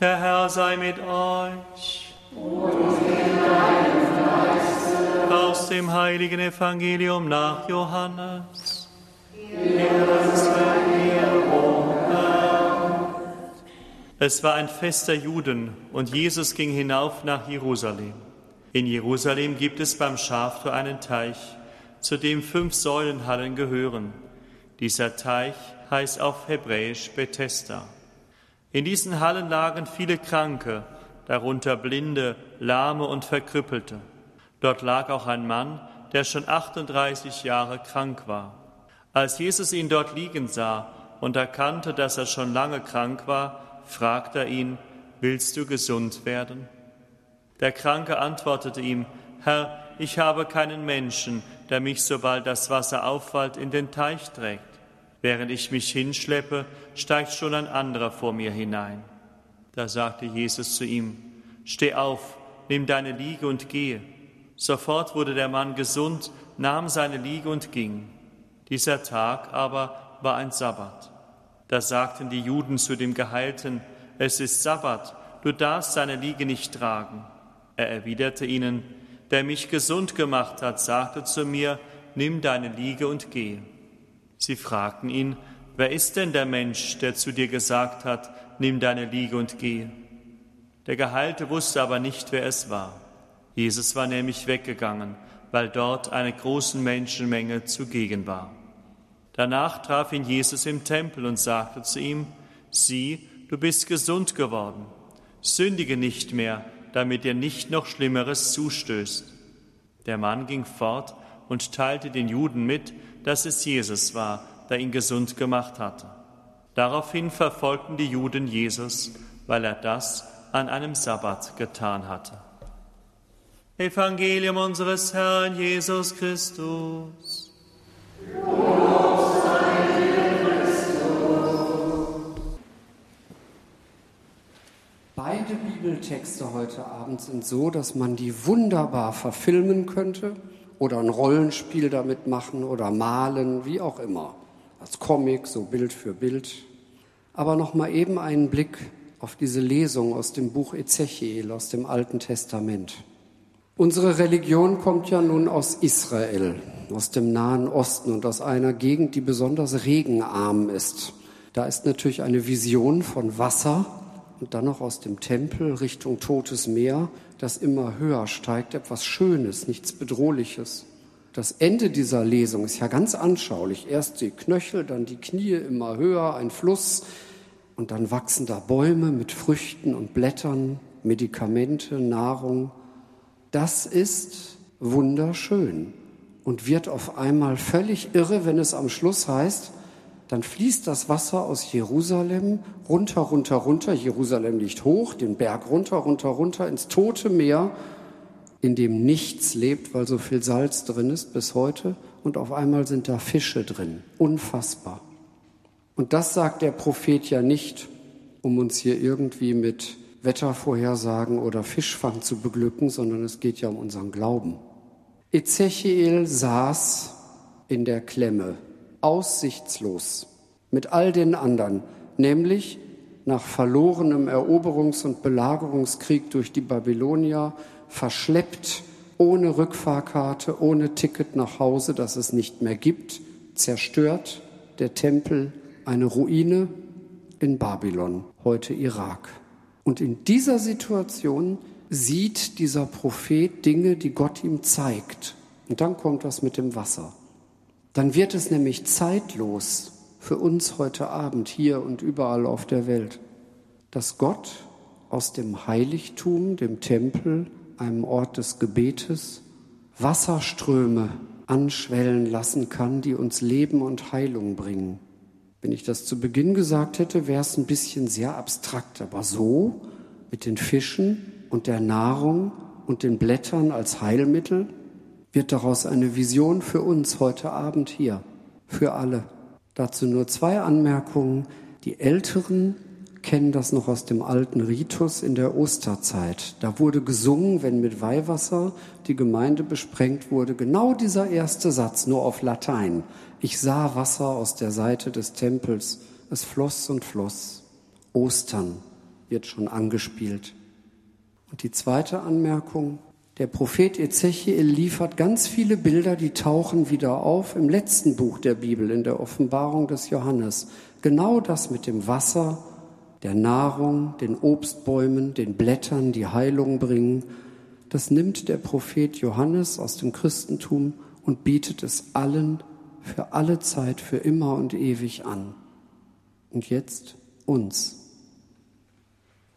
Der Herr sei mit euch. Aus dem heiligen Evangelium nach Johannes. Es war ein Fest der Juden und Jesus ging hinauf nach Jerusalem. In Jerusalem gibt es beim Schaftor einen Teich, zu dem fünf Säulenhallen gehören. Dieser Teich heißt auf Hebräisch Bethesda. In diesen Hallen lagen viele Kranke, darunter Blinde, Lahme und Verkrüppelte. Dort lag auch ein Mann, der schon 38 Jahre krank war. Als Jesus ihn dort liegen sah und erkannte, dass er schon lange krank war, fragte er ihn, Willst du gesund werden? Der Kranke antwortete ihm, Herr, ich habe keinen Menschen, der mich, sobald das Wasser aufwallt, in den Teich trägt. Während ich mich hinschleppe, steigt schon ein anderer vor mir hinein. Da sagte Jesus zu ihm, Steh auf, nimm deine Liege und gehe. Sofort wurde der Mann gesund, nahm seine Liege und ging. Dieser Tag aber war ein Sabbat. Da sagten die Juden zu dem Geheilten, es ist Sabbat, du darfst seine Liege nicht tragen. Er erwiderte ihnen, der mich gesund gemacht hat, sagte zu mir, nimm deine Liege und geh. Sie fragten ihn, wer ist denn der Mensch, der zu dir gesagt hat, nimm deine Liege und geh? Der Geheilte wusste aber nicht, wer es war. Jesus war nämlich weggegangen, weil dort eine große Menschenmenge zugegen war. Danach traf ihn Jesus im Tempel und sagte zu ihm, sieh, du bist gesund geworden, sündige nicht mehr, damit dir nicht noch Schlimmeres zustößt. Der Mann ging fort und teilte den Juden mit, dass es Jesus war, der ihn gesund gemacht hatte. Daraufhin verfolgten die Juden Jesus, weil er das an einem Sabbat getan hatte. Evangelium unseres Herrn Jesus Christus. Beide Bibeltexte heute Abend sind so, dass man die wunderbar verfilmen könnte oder ein Rollenspiel damit machen oder malen, wie auch immer. Als Comic, so Bild für Bild. Aber noch mal eben einen Blick auf diese Lesung aus dem Buch Ezechiel aus dem Alten Testament. Unsere Religion kommt ja nun aus Israel, aus dem Nahen Osten und aus einer Gegend, die besonders regenarm ist. Da ist natürlich eine Vision von Wasser und dann noch aus dem Tempel Richtung Totes Meer, das immer höher steigt, etwas Schönes, nichts Bedrohliches. Das Ende dieser Lesung ist ja ganz anschaulich. Erst die Knöchel, dann die Knie immer höher, ein Fluss und dann wachsen da Bäume mit Früchten und Blättern, Medikamente, Nahrung. Das ist wunderschön und wird auf einmal völlig irre, wenn es am Schluss heißt, dann fließt das Wasser aus Jerusalem runter, runter, runter. Jerusalem liegt hoch, den Berg runter, runter, runter ins tote Meer, in dem nichts lebt, weil so viel Salz drin ist bis heute. Und auf einmal sind da Fische drin. Unfassbar. Und das sagt der Prophet ja nicht, um uns hier irgendwie mit Wettervorhersagen oder Fischfang zu beglücken, sondern es geht ja um unseren Glauben. Ezechiel saß in der Klemme aussichtslos mit all den anderen, nämlich nach verlorenem Eroberungs- und Belagerungskrieg durch die Babylonier, verschleppt, ohne Rückfahrkarte, ohne Ticket nach Hause, das es nicht mehr gibt, zerstört, der Tempel eine Ruine in Babylon, heute Irak. Und in dieser Situation sieht dieser Prophet Dinge, die Gott ihm zeigt. Und dann kommt das mit dem Wasser. Dann wird es nämlich zeitlos für uns heute Abend hier und überall auf der Welt, dass Gott aus dem Heiligtum, dem Tempel, einem Ort des Gebetes, Wasserströme anschwellen lassen kann, die uns Leben und Heilung bringen. Wenn ich das zu Beginn gesagt hätte, wäre es ein bisschen sehr abstrakt, aber so mit den Fischen und der Nahrung und den Blättern als Heilmittel, wird daraus eine Vision für uns heute Abend hier, für alle. Dazu nur zwei Anmerkungen. Die Älteren kennen das noch aus dem alten Ritus in der Osterzeit. Da wurde gesungen, wenn mit Weihwasser die Gemeinde besprengt wurde, genau dieser erste Satz, nur auf Latein. Ich sah Wasser aus der Seite des Tempels. Es floss und floss. Ostern. wird schon angespielt. Und die zweite Anmerkung, der Prophet Ezechiel liefert ganz viele Bilder, die tauchen wieder auf im letzten Buch der Bibel, in der Offenbarung des Johannes. Genau das mit dem Wasser, der Nahrung, den Obstbäumen, den Blättern, die Heilung bringen, das nimmt der Prophet Johannes aus dem Christentum und bietet es allen für alle Zeit, für immer und ewig an. Und jetzt uns.